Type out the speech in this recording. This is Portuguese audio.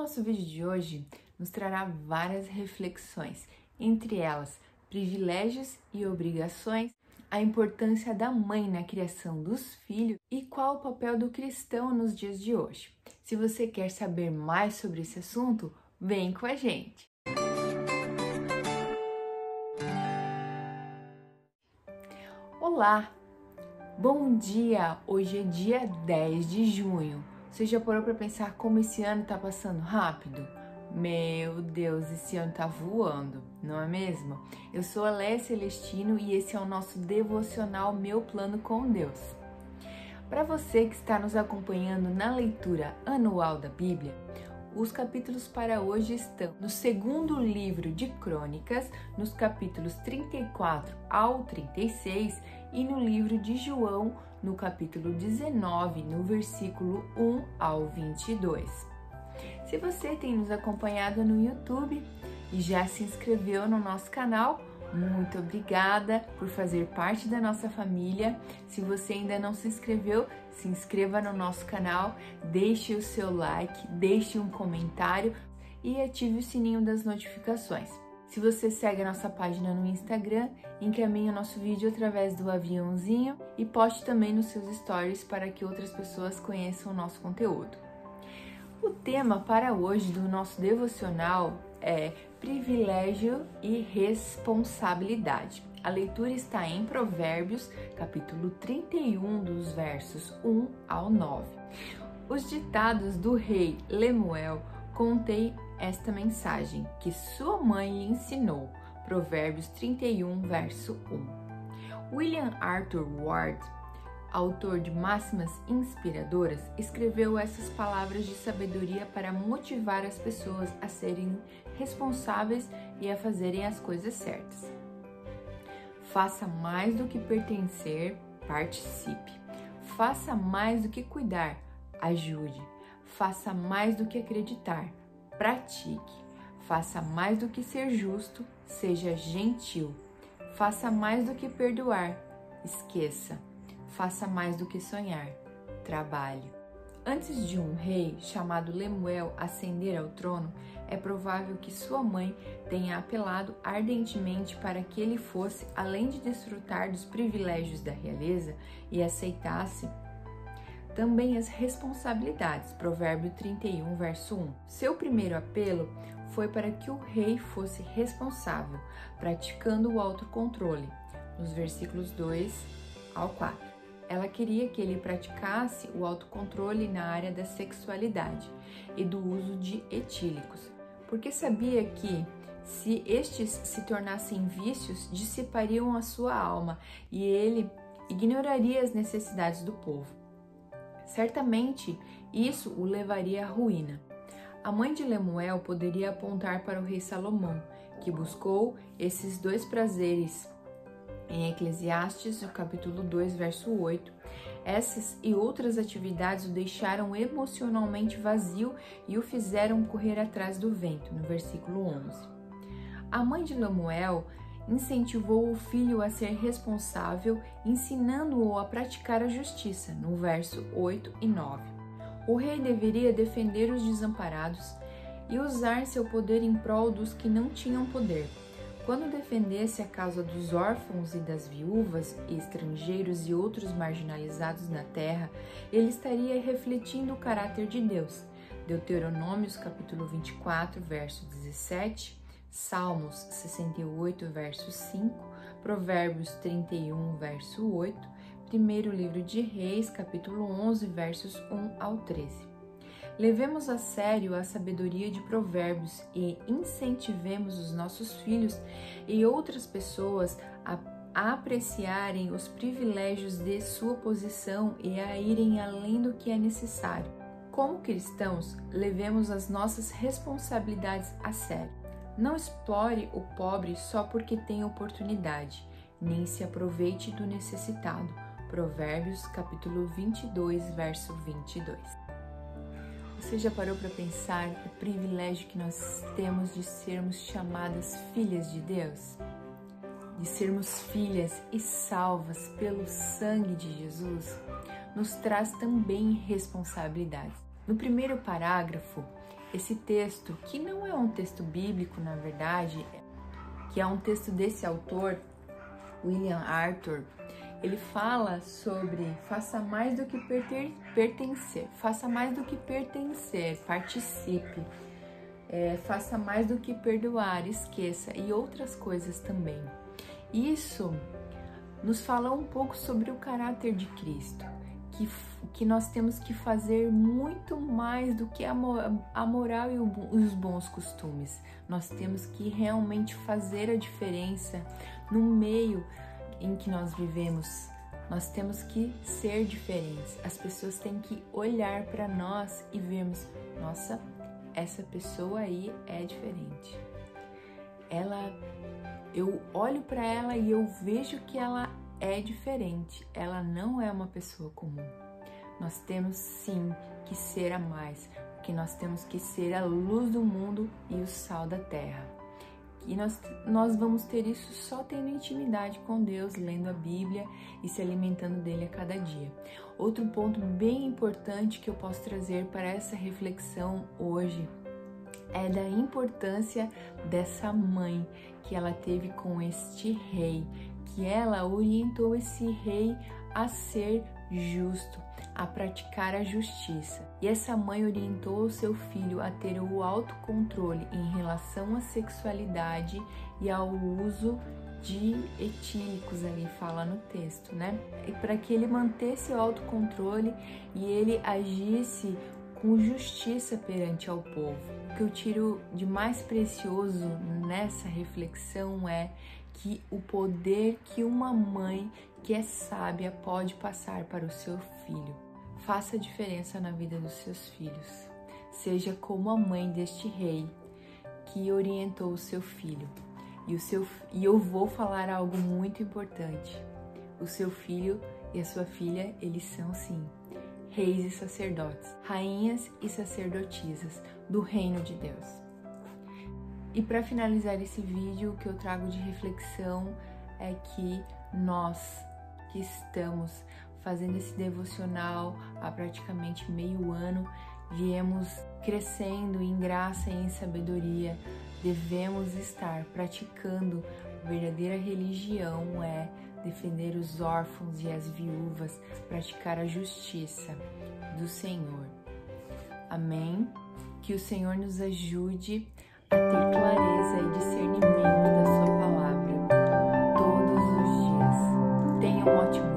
nosso vídeo de hoje nos trará várias reflexões, entre elas privilégios e obrigações, a importância da mãe na criação dos filhos e qual o papel do cristão nos dias de hoje. Se você quer saber mais sobre esse assunto, vem com a gente! Olá! Bom dia! Hoje é dia 10 de junho. Você já parou para pensar como esse ano tá passando rápido? Meu Deus, esse ano tá voando, não é mesmo? Eu sou a Léa Celestino e esse é o nosso devocional Meu Plano com Deus. Para você que está nos acompanhando na leitura anual da Bíblia, os capítulos para hoje estão no segundo livro de Crônicas, nos capítulos 34 ao 36 e no livro de João, no capítulo 19, no versículo 1 ao 22. Se você tem nos acompanhado no YouTube e já se inscreveu no nosso canal, muito obrigada por fazer parte da nossa família. Se você ainda não se inscreveu, se inscreva no nosso canal, deixe o seu like, deixe um comentário e ative o sininho das notificações. Se você segue a nossa página no Instagram, encaminhe o nosso vídeo através do aviãozinho e poste também nos seus stories para que outras pessoas conheçam o nosso conteúdo. O tema para hoje do nosso devocional é privilégio e responsabilidade. A leitura está em Provérbios, capítulo 31, dos versos 1 ao 9. Os ditados do rei Lemuel contém esta mensagem que sua mãe lhe ensinou. Provérbios 31, verso 1. William Arthur Ward, autor de Máximas Inspiradoras, escreveu essas palavras de sabedoria para motivar as pessoas a serem responsáveis e a fazerem as coisas certas. Faça mais do que pertencer, participe. Faça mais do que cuidar, ajude. Faça mais do que acreditar, pratique. Faça mais do que ser justo, seja gentil. Faça mais do que perdoar, esqueça. Faça mais do que sonhar, trabalhe. Antes de um rei chamado Lemuel ascender ao trono, é provável que sua mãe tenha apelado ardentemente para que ele fosse, além de desfrutar dos privilégios da realeza e aceitasse também as responsabilidades. Provérbio 31, verso 1. Seu primeiro apelo foi para que o rei fosse responsável, praticando o autocontrole, nos versículos 2 ao 4. Ela queria que ele praticasse o autocontrole na área da sexualidade e do uso de etílicos, porque sabia que se estes se tornassem vícios, dissipariam a sua alma e ele ignoraria as necessidades do povo. Certamente isso o levaria à ruína. A mãe de Lemuel poderia apontar para o rei Salomão, que buscou esses dois prazeres em Eclesiastes, no capítulo 2, verso 8. Essas e outras atividades o deixaram emocionalmente vazio e o fizeram correr atrás do vento, no versículo 11. A mãe de Lemuel incentivou o filho a ser responsável, ensinando-o a praticar a justiça, no verso 8 e 9. O rei deveria defender os desamparados e usar seu poder em prol dos que não tinham poder. Quando defendesse a causa dos órfãos e das viúvas, estrangeiros e outros marginalizados na terra, ele estaria refletindo o caráter de Deus. Deuteronômios capítulo 24, verso 17 Salmos 68, verso 5, Provérbios 31, verso 8, primeiro livro de Reis, capítulo 11, versos 1 ao 13. Levemos a sério a sabedoria de Provérbios e incentivemos os nossos filhos e outras pessoas a apreciarem os privilégios de sua posição e a irem além do que é necessário. Como cristãos, levemos as nossas responsabilidades a sério. Não explore o pobre só porque tem oportunidade, nem se aproveite do necessitado. Provérbios capítulo 22, verso 22. Você já parou para pensar o privilégio que nós temos de sermos chamadas filhas de Deus? De sermos filhas e salvas pelo sangue de Jesus? Nos traz também responsabilidades. No primeiro parágrafo, esse texto, que não é um texto bíblico, na verdade, que é um texto desse autor, William Arthur, ele fala sobre faça mais do que pertencer, faça mais do que pertencer, participe, é, faça mais do que perdoar, esqueça e outras coisas também. Isso nos fala um pouco sobre o caráter de Cristo, que, que nós temos que fazer muito mais do que a, a moral e o, os bons costumes. Nós temos que realmente fazer a diferença no meio em que nós vivemos. Nós temos que ser diferentes. As pessoas têm que olhar para nós e vermos, nossa, essa pessoa aí é diferente. Ela eu olho para ela e eu vejo que ela é diferente. Ela não é uma pessoa comum. Nós temos sim que ser a mais, porque nós temos que ser a luz do mundo e o sal da terra. E nós, nós vamos ter isso só tendo intimidade com Deus, lendo a Bíblia e se alimentando dele a cada dia. Outro ponto bem importante que eu posso trazer para essa reflexão hoje é da importância dessa mãe que ela teve com este rei, que ela orientou esse rei a ser justo, a praticar a justiça. E essa mãe orientou o seu filho a ter o autocontrole em relação à sexualidade e ao uso de etílicos ali fala no texto, né? E para que ele mantesse o autocontrole e ele agisse com justiça perante ao povo. O que eu tiro de mais precioso nessa reflexão é que o poder que uma mãe que é sábia pode passar para o seu filho. Faça diferença na vida dos seus filhos. Seja como a mãe deste rei que orientou o seu filho. E, o seu, e eu vou falar algo muito importante. O seu filho e a sua filha, eles são sim reis e sacerdotes, rainhas e sacerdotisas do reino de Deus. E para finalizar esse vídeo, o que eu trago de reflexão é que nós que estamos fazendo esse devocional há praticamente meio ano, viemos crescendo em graça e em sabedoria, devemos estar praticando a verdadeira religião é defender os órfãos e as viúvas, praticar a justiça do Senhor. Amém? Que o Senhor nos ajude ter clareza e discernimento da Sua palavra todos os dias. Tenha um ótimo